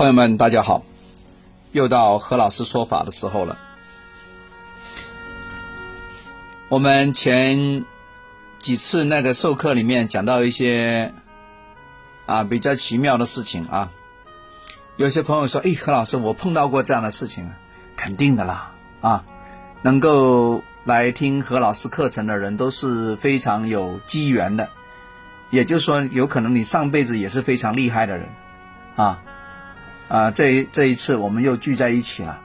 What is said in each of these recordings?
朋友们，大家好，又到何老师说法的时候了。我们前几次那个授课里面讲到一些啊比较奇妙的事情啊，有些朋友说：“哎，何老师，我碰到过这样的事情，肯定的啦。啊，能够来听何老师课程的人都是非常有机缘的，也就是说，有可能你上辈子也是非常厉害的人。啊。”啊，这一这一次我们又聚在一起了，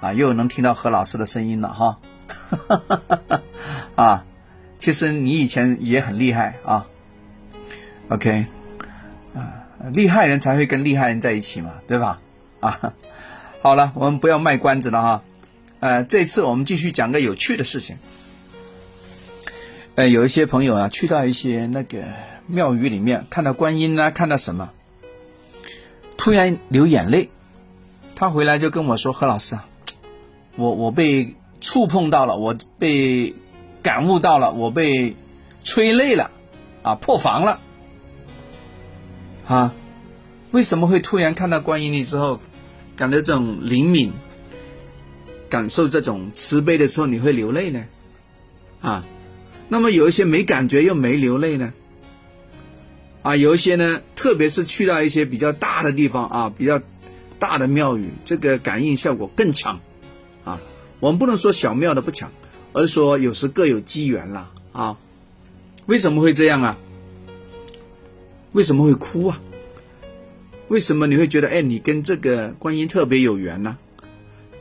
啊，又能听到何老师的声音了哈，啊，其实你以前也很厉害啊，OK，啊，厉害人才会跟厉害人在一起嘛，对吧？啊，好了，我们不要卖关子了哈，呃，这次我们继续讲个有趣的事情，呃，有一些朋友啊，去到一些那个庙宇里面，看到观音呢，看到什么？突然流眼泪，他回来就跟我说：“何老师啊，我我被触碰到了，我被感悟到了，我被催泪了，啊，破防了，啊，为什么会突然看到观音力之后，感到这种灵敏，感受这种慈悲的时候，你会流泪呢？啊，那么有一些没感觉又没流泪呢？”啊，有一些呢，特别是去到一些比较大的地方啊，比较大的庙宇，这个感应效果更强啊。我们不能说小庙的不强，而说有时各有机缘了啊。为什么会这样啊？为什么会哭啊？为什么你会觉得哎，你跟这个观音特别有缘呢？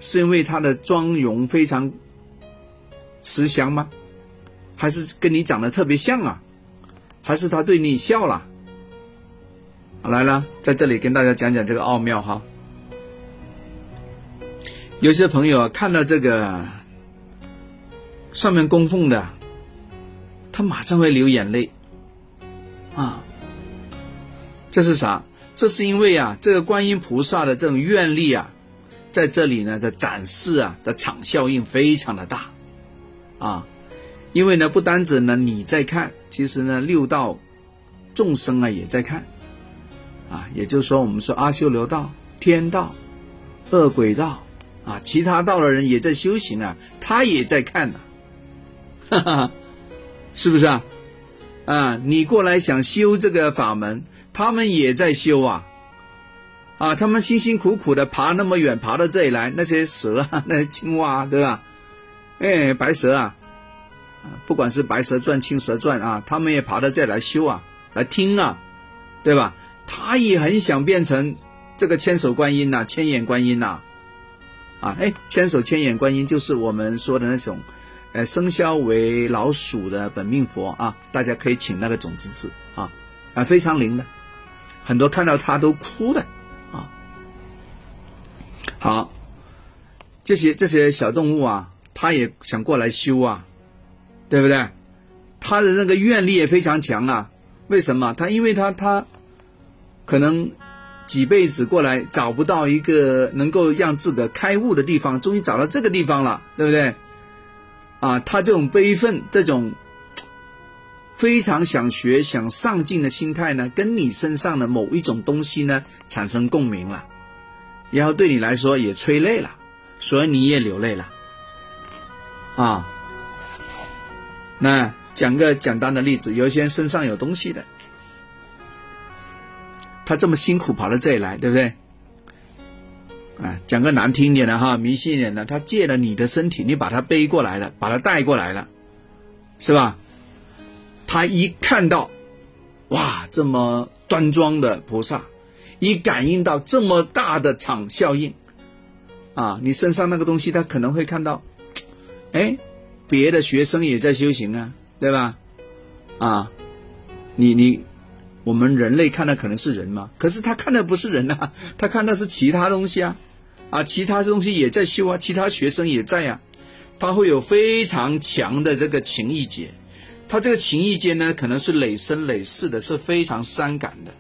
是因为他的妆容非常慈祥吗？还是跟你长得特别像啊？还是他对你笑了？来了，在这里跟大家讲讲这个奥妙哈。有些朋友啊，看到这个上面供奉的，他马上会流眼泪啊。这是啥？这是因为啊，这个观音菩萨的这种愿力啊，在这里呢的展示啊的场效应非常的大啊。因为呢，不单指呢你在看，其实呢六道众生啊也在看。啊，也就是说，我们说阿修罗道、天道、恶鬼道啊，其他道的人也在修行啊，他也在看呢，哈哈，是不是啊？啊，你过来想修这个法门，他们也在修啊，啊，他们辛辛苦苦的爬那么远，爬到这里来，那些蛇啊，那些青蛙，对吧？哎，白蛇啊，啊，不管是白蛇传、青蛇传啊，他们也爬到这里来修啊，来听啊，对吧？他也很想变成这个千手观音呐，千眼观音呐，啊，哎，千手千眼观音就是我们说的那种，呃，生肖为老鼠的本命佛啊，大家可以请那个种子字啊，啊，非常灵的，很多看到他都哭的啊。好，这些这些小动物啊，他也想过来修啊，对不对？他的那个愿力也非常强啊，为什么？他因为他他。可能几辈子过来找不到一个能够让自个开悟的地方，终于找到这个地方了，对不对？啊，他这种悲愤、这种非常想学、想上进的心态呢，跟你身上的某一种东西呢产生共鸣了，然后对你来说也催泪了，所以你也流泪了。啊，那讲个简单的例子，有些人身上有东西的。他这么辛苦跑到这里来，对不对？啊，讲个难听一点的哈，迷信一点的，他借了你的身体，你把他背过来了，把他带过来了，是吧？他一看到，哇，这么端庄的菩萨，一感应到这么大的场效应，啊，你身上那个东西，他可能会看到，哎，别的学生也在修行啊，对吧？啊，你你。我们人类看的可能是人嘛，可是他看的不是人呐，他看的是其他东西啊，啊，其他东西也在修啊，其他学生也在呀，他会有非常强的这个情意结，他这个情意结呢，可能是累生累世的，是非常伤感的，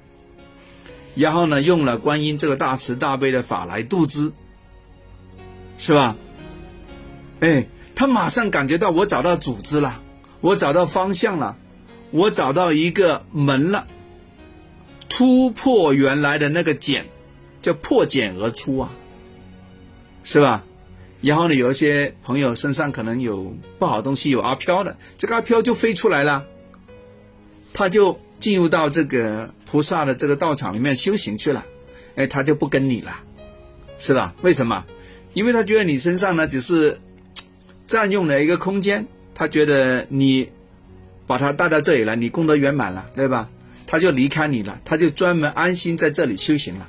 然后呢，用了观音这个大慈大悲的法来度之，是吧？哎，他马上感觉到我找到组织了，我找到方向了，我找到一个门了。突破原来的那个茧，叫破茧而出啊，是吧？然后呢，有一些朋友身上可能有不好东西，有阿飘的，这个阿飘就飞出来了，他就进入到这个菩萨的这个道场里面修行去了，哎，他就不跟你了，是吧？为什么？因为他觉得你身上呢只是占用了一个空间，他觉得你把他带到这里来，你功德圆满了，对吧？他就离开你了，他就专门安心在这里修行了，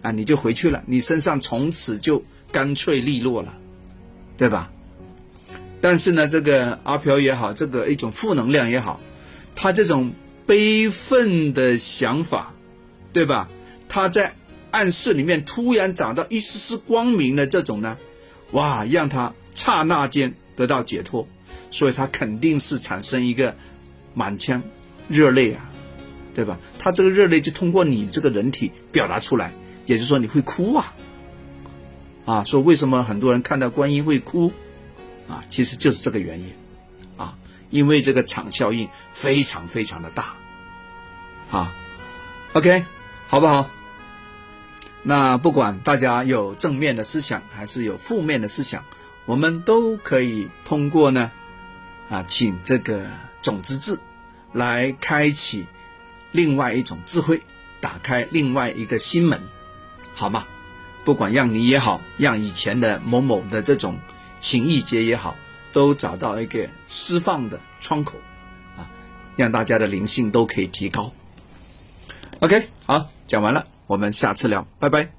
啊，你就回去了，你身上从此就。干脆利落了，对吧？但是呢，这个阿飘也好，这个一种负能量也好，他这种悲愤的想法，对吧？他在暗室里面突然找到一丝丝光明的这种呢，哇，让他刹那间得到解脱，所以他肯定是产生一个满腔热泪啊，对吧？他这个热泪就通过你这个人体表达出来，也就是说你会哭啊。啊，说为什么很多人看到观音会哭？啊，其实就是这个原因，啊，因为这个场效应非常非常的大，啊，OK，好不好？那不管大家有正面的思想还是有负面的思想，我们都可以通过呢，啊，请这个种子字来开启另外一种智慧，打开另外一个心门，好吗？不管让你也好，让以前的某某的这种情意结也好，都找到一个释放的窗口，啊，让大家的灵性都可以提高。OK，好，讲完了，我们下次聊，拜拜。